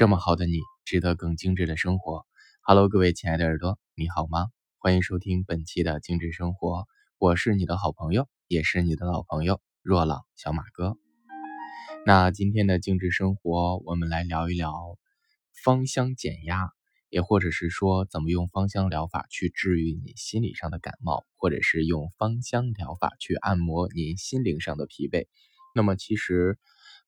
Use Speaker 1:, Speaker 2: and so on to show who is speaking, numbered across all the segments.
Speaker 1: 这么好的你，值得更精致的生活。Hello，各位亲爱的耳朵，你好吗？欢迎收听本期的精致生活，我是你的好朋友，也是你的老朋友若朗小马哥。那今天的精致生活，我们来聊一聊芳香减压，也或者是说怎么用芳香疗法去治愈你心理上的感冒，或者是用芳香疗法去按摩您心灵上的疲惫。那么其实。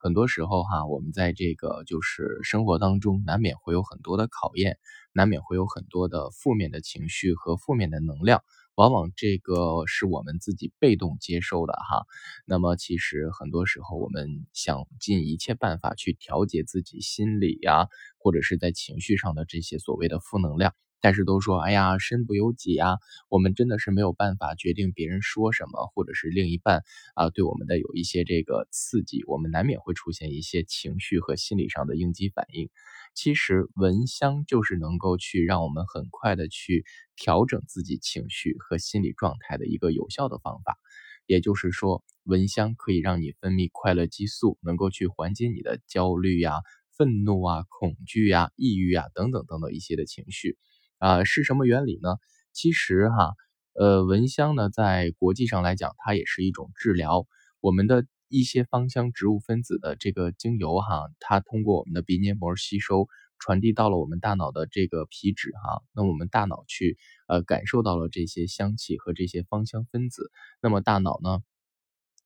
Speaker 1: 很多时候哈，我们在这个就是生活当中，难免会有很多的考验，难免会有很多的负面的情绪和负面的能量，往往这个是我们自己被动接收的哈。那么其实很多时候，我们想尽一切办法去调节自己心理呀，或者是在情绪上的这些所谓的负能量。但是都说，哎呀，身不由己啊，我们真的是没有办法决定别人说什么，或者是另一半啊对我们的有一些这个刺激，我们难免会出现一些情绪和心理上的应激反应。其实闻香就是能够去让我们很快的去调整自己情绪和心理状态的一个有效的方法。也就是说，闻香可以让你分泌快乐激素，能够去缓解你的焦虑呀、愤怒啊、恐惧呀、抑郁啊等等等等一些的情绪。啊，是什么原理呢？其实哈，呃，蚊香呢，在国际上来讲，它也是一种治疗。我们的一些芳香植物分子的这个精油哈，它通过我们的鼻黏膜吸收，传递到了我们大脑的这个皮质哈，那我们大脑去呃感受到了这些香气和这些芳香分子，那么大脑呢？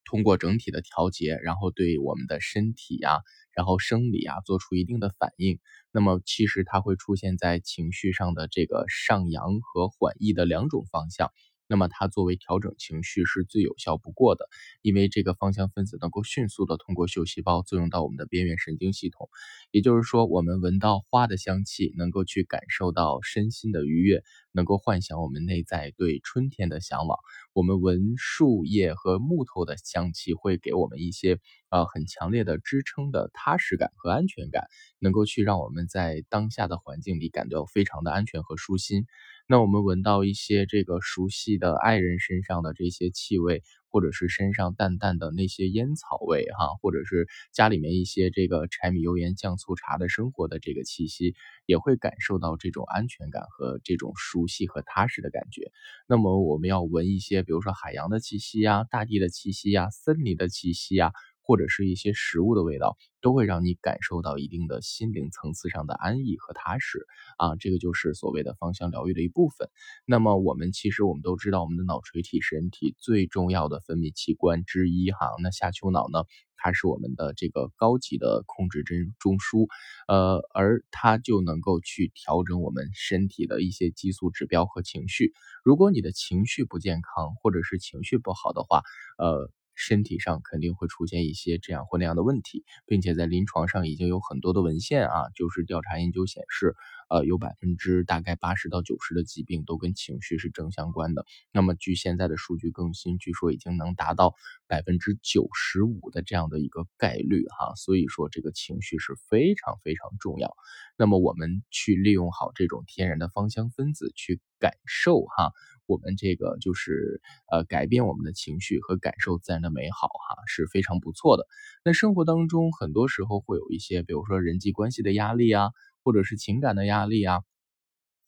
Speaker 1: 通过整体的调节，然后对我们的身体呀，然后生理啊做出一定的反应。那么其实它会出现在情绪上的这个上扬和缓抑的两种方向。那么它作为调整情绪是最有效不过的，因为这个芳香分子能够迅速的通过嗅细胞作用到我们的边缘神经系统，也就是说，我们闻到花的香气，能够去感受到身心的愉悦，能够幻想我们内在对春天的向往。我们闻树叶和木头的香气，会给我们一些呃很强烈的支撑的踏实感和安全感，能够去让我们在当下的环境里感到非常的安全和舒心。那我们闻到一些这个熟悉的爱人身上的这些气味，或者是身上淡淡的那些烟草味，哈，或者是家里面一些这个柴米油盐酱醋茶的生活的这个气息，也会感受到这种安全感和这种熟悉和踏实的感觉。那么我们要闻一些，比如说海洋的气息呀、大地的气息呀、森林的气息呀。或者是一些食物的味道，都会让你感受到一定的心灵层次上的安逸和踏实啊，这个就是所谓的芳香疗愈的一部分。那么我们其实我们都知道，我们的脑垂体是人体最重要的分泌器官之一哈。那下丘脑呢，它是我们的这个高级的控制中中枢，呃，而它就能够去调整我们身体的一些激素指标和情绪。如果你的情绪不健康，或者是情绪不好的话，呃。身体上肯定会出现一些这样或那样的问题，并且在临床上已经有很多的文献啊，就是调查研究显示，呃，有百分之大概八十到九十的疾病都跟情绪是正相关的。那么据现在的数据更新，据说已经能达到百分之九十五的这样的一个概率哈，所以说这个情绪是非常非常重要。那么我们去利用好这种天然的芳香分子去感受哈。我们这个就是呃改变我们的情绪和感受自然的美好哈是非常不错的。那生活当中很多时候会有一些，比如说人际关系的压力啊，或者是情感的压力啊，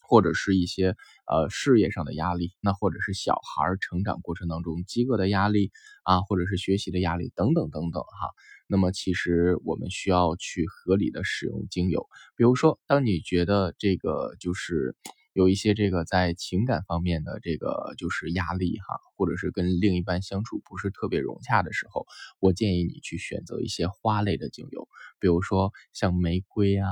Speaker 1: 或者是一些呃事业上的压力，那或者是小孩成长过程当中饥饿的压力啊，或者是学习的压力等等等等哈。那么其实我们需要去合理的使用精油，比如说当你觉得这个就是。有一些这个在情感方面的这个就是压力哈，或者是跟另一半相处不是特别融洽的时候，我建议你去选择一些花类的精油，比如说像玫瑰啊、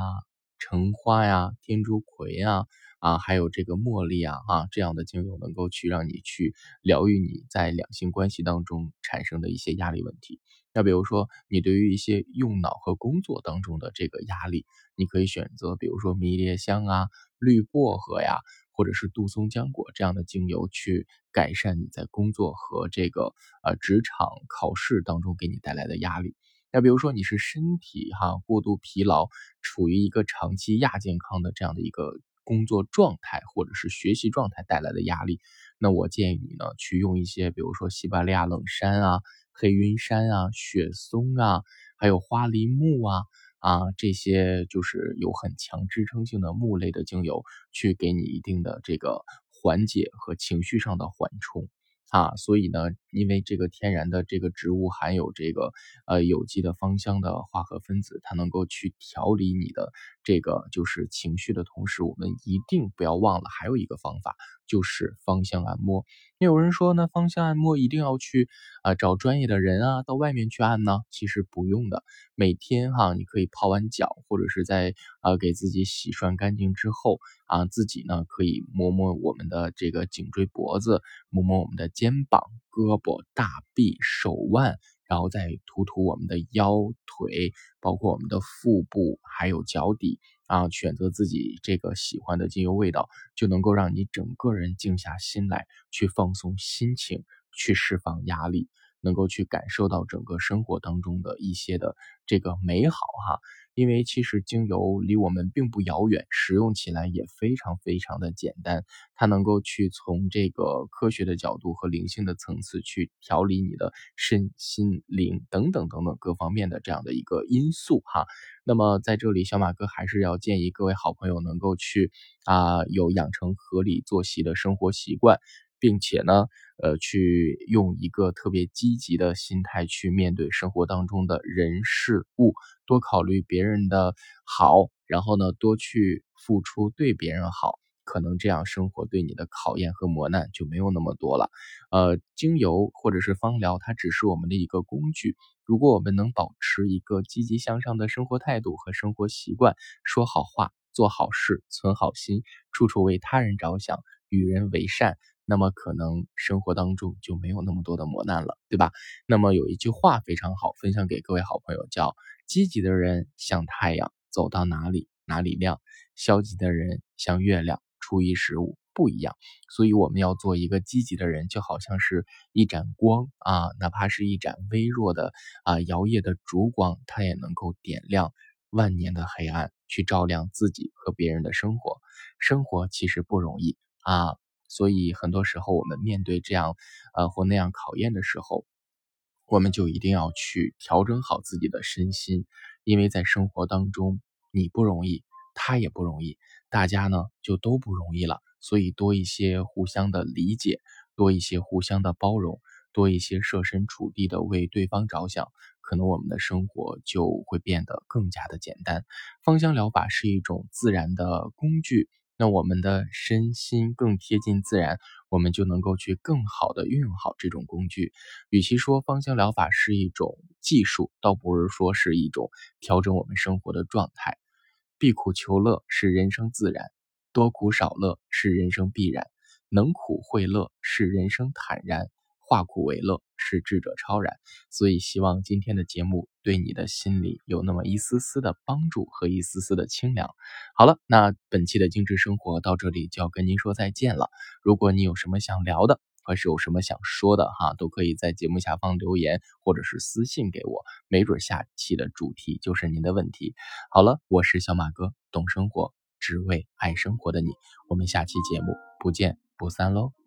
Speaker 1: 橙花呀、天竺葵呀啊，还有这个茉莉啊啊这样的精油，能够去让你去疗愈你在两性关系当中产生的一些压力问题。那比如说你对于一些用脑和工作当中的这个压力，你可以选择比如说迷迭香啊。绿薄荷呀，或者是杜松浆果这样的精油，去改善你在工作和这个呃职场考试当中给你带来的压力。那比如说你是身体哈过度疲劳，处于一个长期亚健康的这样的一个工作状态或者是学习状态带来的压力，那我建议你呢去用一些比如说西伯利亚冷杉啊、黑云杉啊、雪松啊，还有花梨木啊。啊这些就是有很强支撑性的木类的精油，去给你一定的这个缓解和情绪上的缓冲。啊，所以呢，因为这个天然的这个植物含有这个呃有机的芳香的化合分子，它能够去调理你的这个就是情绪的同时，我们一定不要忘了还有一个方法，就是芳香按摩。有人说呢，芳香按摩一定要去啊找专业的人啊，到外面去按呢？其实不用的，每天哈，你可以泡完脚，或者是在啊给自己洗涮干净之后啊，自己呢可以摸摸我们的这个颈椎脖子，摸摸我们的肩膀、胳膊、大臂、手腕。然后再涂涂我们的腰腿，包括我们的腹部，还有脚底啊，选择自己这个喜欢的精油味道，就能够让你整个人静下心来，去放松心情，去释放压力，能够去感受到整个生活当中的一些的这个美好哈。因为其实精油离我们并不遥远，使用起来也非常非常的简单。它能够去从这个科学的角度和灵性的层次去调理你的身心灵等等等等各方面的这样的一个因素哈。那么在这里，小马哥还是要建议各位好朋友能够去啊有养成合理作息的生活习惯。并且呢，呃，去用一个特别积极的心态去面对生活当中的人事物，多考虑别人的好，然后呢，多去付出对别人好，可能这样生活对你的考验和磨难就没有那么多了。呃，精油或者是芳疗，它只是我们的一个工具。如果我们能保持一个积极向上的生活态度和生活习惯，说好话，做好事，存好心，处处为他人着想，与人为善。那么可能生活当中就没有那么多的磨难了，对吧？那么有一句话非常好，分享给各位好朋友，叫“积极的人像太阳，走到哪里哪里亮；消极的人像月亮，初一十五不一样。”所以我们要做一个积极的人，就好像是一盏光啊，哪怕是一盏微弱的啊摇曳的烛光，它也能够点亮万年的黑暗，去照亮自己和别人的生活。生活其实不容易啊。所以很多时候，我们面对这样，呃或那样考验的时候，我们就一定要去调整好自己的身心，因为在生活当中，你不容易，他也不容易，大家呢就都不容易了。所以多一些互相的理解，多一些互相的包容，多一些设身处地的为对方着想，可能我们的生活就会变得更加的简单。芳香疗法是一种自然的工具。那我们的身心更贴近自然，我们就能够去更好的运用好这种工具。与其说芳香疗法是一种技术，倒不如说是一种调整我们生活的状态。避苦求乐是人生自然，多苦少乐是人生必然，能苦会乐是人生坦然。化苦为乐是智者超然，所以希望今天的节目对你的心里有那么一丝丝的帮助和一丝丝的清凉。好了，那本期的精致生活到这里就要跟您说再见了。如果你有什么想聊的，或是有什么想说的哈，都可以在节目下方留言或者是私信给我，没准下期的主题就是您的问题。好了，我是小马哥，懂生活，只为爱生活的你，我们下期节目不见不散喽。